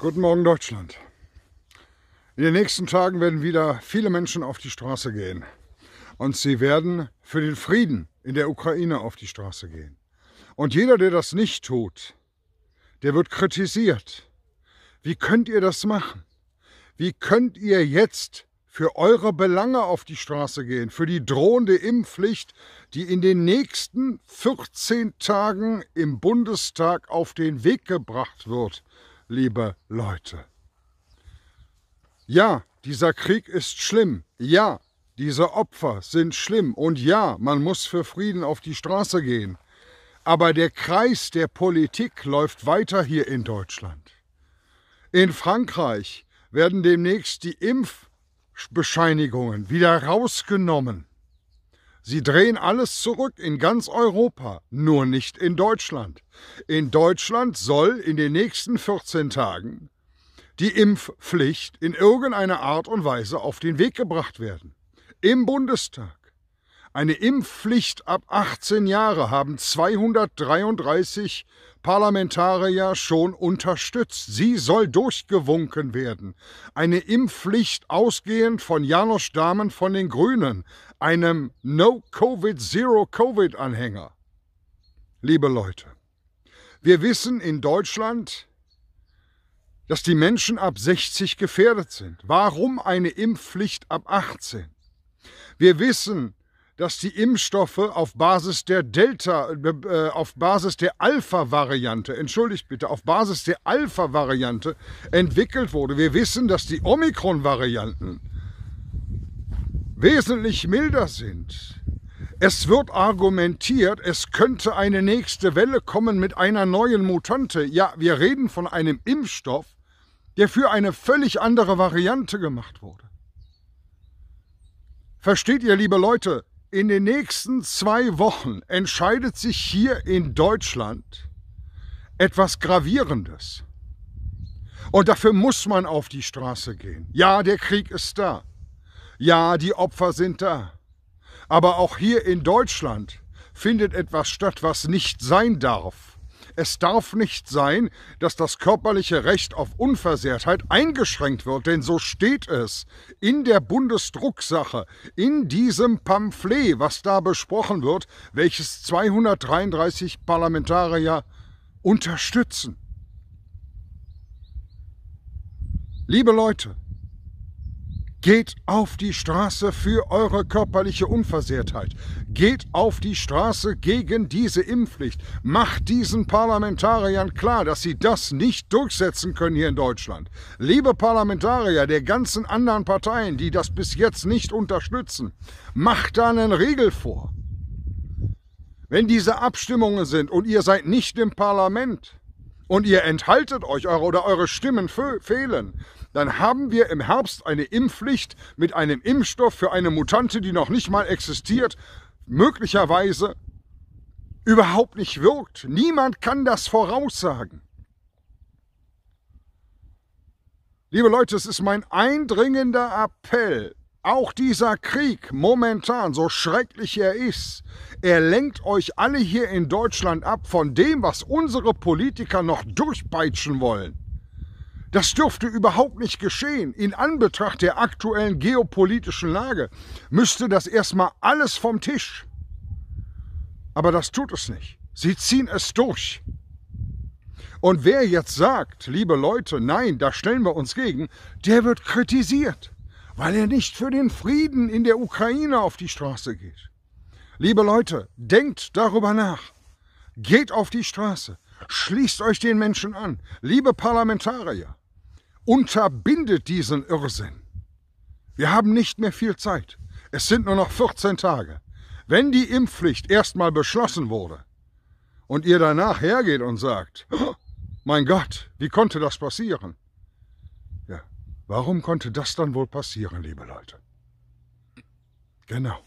Guten Morgen Deutschland. In den nächsten Tagen werden wieder viele Menschen auf die Straße gehen. Und sie werden für den Frieden in der Ukraine auf die Straße gehen. Und jeder, der das nicht tut, der wird kritisiert. Wie könnt ihr das machen? Wie könnt ihr jetzt für eure Belange auf die Straße gehen, für die drohende Impfpflicht, die in den nächsten 14 Tagen im Bundestag auf den Weg gebracht wird? Liebe Leute. Ja, dieser Krieg ist schlimm. Ja, diese Opfer sind schlimm. Und ja, man muss für Frieden auf die Straße gehen. Aber der Kreis der Politik läuft weiter hier in Deutschland. In Frankreich werden demnächst die Impfbescheinigungen wieder rausgenommen. Sie drehen alles zurück in ganz Europa, nur nicht in Deutschland. In Deutschland soll in den nächsten 14 Tagen die Impfpflicht in irgendeiner Art und Weise auf den Weg gebracht werden. Im Bundestag. Eine Impfpflicht ab 18 Jahre haben 233 Parlamentarier schon unterstützt. Sie soll durchgewunken werden. Eine Impfpflicht ausgehend von Janosch Dahmen von den Grünen, einem No-Covid, Zero-Covid-Anhänger. Liebe Leute, wir wissen in Deutschland, dass die Menschen ab 60 gefährdet sind. Warum eine Impfpflicht ab 18? Wir wissen, dass die Impfstoffe auf Basis der Delta, äh, auf Basis der Alpha-Variante, entschuldigt bitte, auf Basis der Alpha-Variante entwickelt wurde. Wir wissen, dass die Omikron-Varianten wesentlich milder sind. Es wird argumentiert, es könnte eine nächste Welle kommen mit einer neuen Mutante. Ja, wir reden von einem Impfstoff, der für eine völlig andere Variante gemacht wurde. Versteht ihr, liebe Leute, in den nächsten zwei Wochen entscheidet sich hier in Deutschland etwas Gravierendes. Und dafür muss man auf die Straße gehen. Ja, der Krieg ist da. Ja, die Opfer sind da. Aber auch hier in Deutschland findet etwas statt, was nicht sein darf. Es darf nicht sein, dass das körperliche Recht auf Unversehrtheit eingeschränkt wird, denn so steht es in der Bundesdrucksache, in diesem Pamphlet, was da besprochen wird, welches 233 Parlamentarier unterstützen. Liebe Leute, Geht auf die Straße für eure körperliche Unversehrtheit. Geht auf die Straße gegen diese Impfpflicht. Macht diesen Parlamentariern klar, dass sie das nicht durchsetzen können hier in Deutschland. Liebe Parlamentarier der ganzen anderen Parteien, die das bis jetzt nicht unterstützen, macht da einen Riegel vor. Wenn diese Abstimmungen sind und ihr seid nicht im Parlament, und ihr enthaltet euch eure, oder eure Stimmen fehlen, dann haben wir im Herbst eine Impfpflicht mit einem Impfstoff für eine Mutante, die noch nicht mal existiert, möglicherweise überhaupt nicht wirkt. Niemand kann das voraussagen. Liebe Leute, es ist mein eindringender Appell, auch dieser Krieg momentan, so schrecklich er ist, er lenkt euch alle hier in Deutschland ab von dem, was unsere Politiker noch durchpeitschen wollen. Das dürfte überhaupt nicht geschehen. In Anbetracht der aktuellen geopolitischen Lage müsste das erstmal alles vom Tisch. Aber das tut es nicht. Sie ziehen es durch. Und wer jetzt sagt, liebe Leute, nein, da stellen wir uns gegen, der wird kritisiert, weil er nicht für den Frieden in der Ukraine auf die Straße geht. Liebe Leute, denkt darüber nach. Geht auf die Straße. Schließt euch den Menschen an. Liebe Parlamentarier, unterbindet diesen Irrsinn. Wir haben nicht mehr viel Zeit. Es sind nur noch 14 Tage. Wenn die Impfpflicht erstmal beschlossen wurde und ihr danach hergeht und sagt, oh, mein Gott, wie konnte das passieren? Ja, warum konnte das dann wohl passieren, liebe Leute? Genau.